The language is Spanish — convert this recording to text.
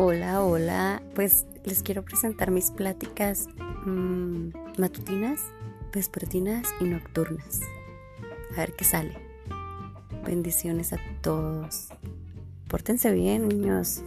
Hola, hola. Pues les quiero presentar mis pláticas mmm, matutinas, vespertinas y nocturnas. A ver qué sale. Bendiciones a todos. Pórtense bien, niños.